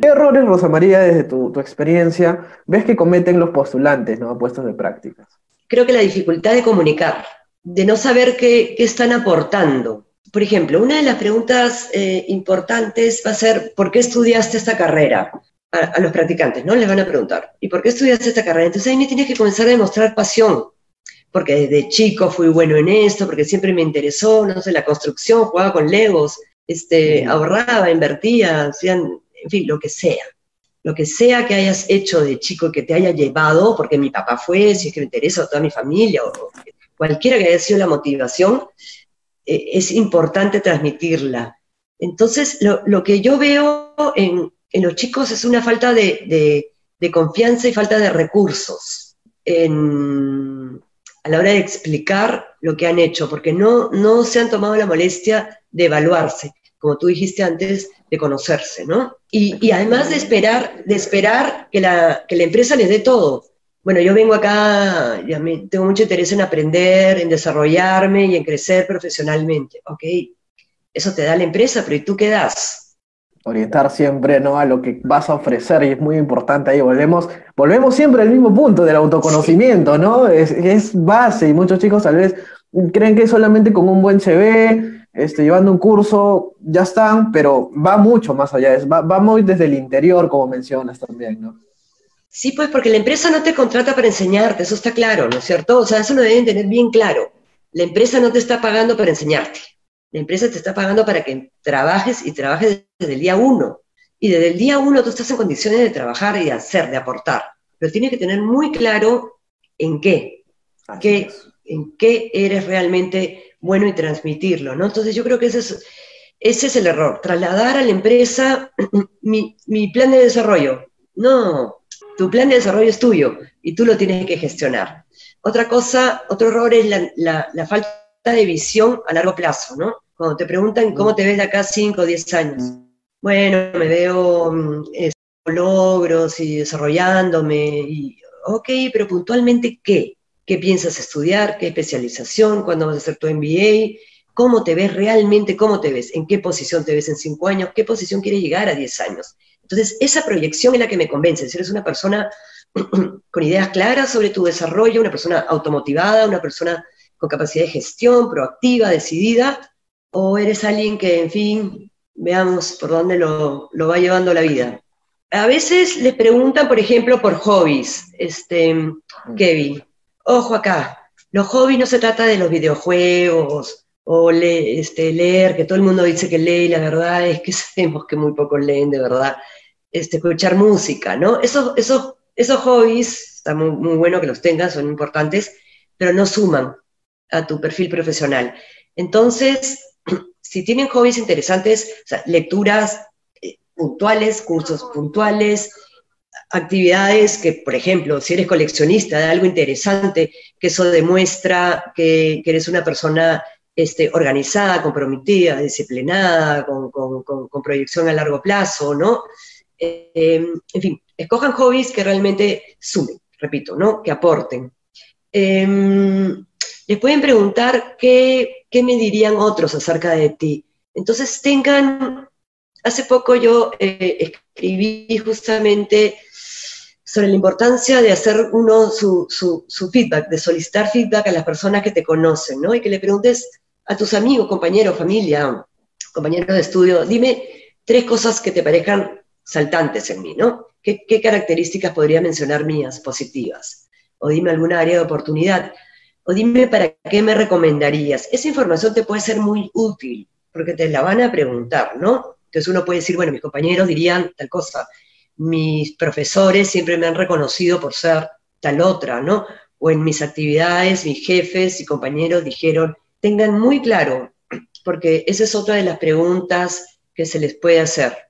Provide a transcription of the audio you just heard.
¿Qué errores, Rosa María, desde tu, experiencia, ves que cometen los postulantes ¿no? a puestos de prácticas? Creo que la dificultad de comunicar, de no saber qué, están aportando. Por ejemplo, una de las preguntas eh, importantes va a ser, ¿por qué estudiaste esta carrera? A, los practicantes, ¿no? Les van a preguntar, ¿y por qué estudiaste esta carrera? Entonces ahí me tienes que comenzar a demostrar pasión, porque desde chico fui bueno en esto, porque siempre me interesó, no sé, la construcción, jugaba con legos, este, ahorraba, invertía, hacían, en fin, lo que sea. Lo que sea que hayas hecho de chico que te haya llevado, porque mi papá fue, si es que me interesa, o toda mi familia, o cualquiera que haya sido la motivación, eh, es importante transmitirla. Entonces, lo, que yo veo en, los chicos es una falta de, confianza y falta de recursos a la hora de explicar lo que han hecho, porque no, no se han tomado la molestia de evaluarse como tú dijiste antes, de conocerse, ¿no? Y, además de esperar, de esperar que la, que la empresa les dé todo. Bueno, yo vengo acá, ya me, tengo mucho interés en aprender, en desarrollarme y en crecer profesionalmente. Ok, eso te da la empresa, pero ¿y tú qué das? Orientar siempre ¿no? a lo que vas a ofrecer y es muy importante ahí. Volvemos, volvemos siempre al mismo punto del autoconocimiento, ¿no? Es, es base y muchos chicos tal vez creen que solamente con un buen CV, este, llevando un curso, ya están, pero va mucho más allá, va, va muy desde el interior, como mencionas también, ¿no? Sí, pues porque la empresa no te contrata para enseñarte, eso está claro, ¿no es cierto? O sea, eso lo deben tener bien claro. La empresa no te está pagando para enseñarte. La empresa te está pagando para que trabajes y trabajes desde el día uno. Y desde el día uno tú estás en condiciones de trabajar y de hacer, de aportar. Pero tienes que tener muy claro en qué, qué en qué eres realmente bueno y transmitirlo, ¿no? Entonces yo creo que ese es, ese es el error, trasladar a la empresa mi, plan de desarrollo. No, tu plan de desarrollo es tuyo y tú lo tienes que gestionar. Otra cosa, otro error es la, falta de visión a largo plazo, ¿no? Cuando te preguntan cómo te ves de acá 5 o 10 años. Bueno, me veo mm, logros y desarrollándome. Y, ok, pero puntualmente, ¿qué? Qué piensas estudiar, qué especialización, cuándo vas a hacer tu MBA, cómo te ves realmente, cómo te ves, en qué posición te ves en cinco años, qué posición quieres llegar a diez años. Entonces, esa proyección es la que me convence. Si eres una persona con ideas claras sobre tu desarrollo, una persona automotivada, una persona con capacidad de gestión, proactiva, decidida, o eres alguien que, en fin, veamos por dónde lo, lo va llevando la vida. A veces le preguntan, por ejemplo, por hobbies, este, Kevin, ojo acá, los hobbies no se trata de los videojuegos o este, leer, que todo el mundo dice que lee, y la verdad es que sabemos que muy pocos leen de verdad, este, escuchar música, ¿no? Esos, esos, esos hobbies, está muy, muy bueno que los tengas, son importantes, pero no suman a tu perfil profesional. Entonces, si tienen hobbies interesantes, lecturas eh, puntuales, cursos puntuales, actividades que, por ejemplo, si eres coleccionista de algo interesante, que eso demuestra que, eres una persona este, organizada, comprometida, disciplinada, con, proyección a largo plazo, ¿no? Eh, en fin, escojan hobbies que realmente sumen, repito, ¿no? Que aporten. Em, les pueden preguntar qué, qué me dirían otros acerca de ti. Entonces tengan, hace poco yo eh, escribí justamente sobre la importancia de hacer uno su, feedback, de solicitar feedback a las personas que te conocen, ¿no? Y que le preguntes a tus amigos, compañeros, familia, compañeros de estudio, dime tres cosas que te parezcan saltantes en mí, ¿no? ¿Qué, características podría mencionar mías positivas? O dime alguna área de oportunidad. O dime para qué me recomendarías. Esa información te puede ser muy útil, porque te la van a preguntar, ¿no? Entonces uno puede decir, bueno, mis compañeros dirían tal cosa, mis profesores siempre me han reconocido por ser tal otra, ¿no? O en mis actividades, mis jefes y compañeros dijeron, tengan muy claro, porque esa es otra de las preguntas que se les puede hacer.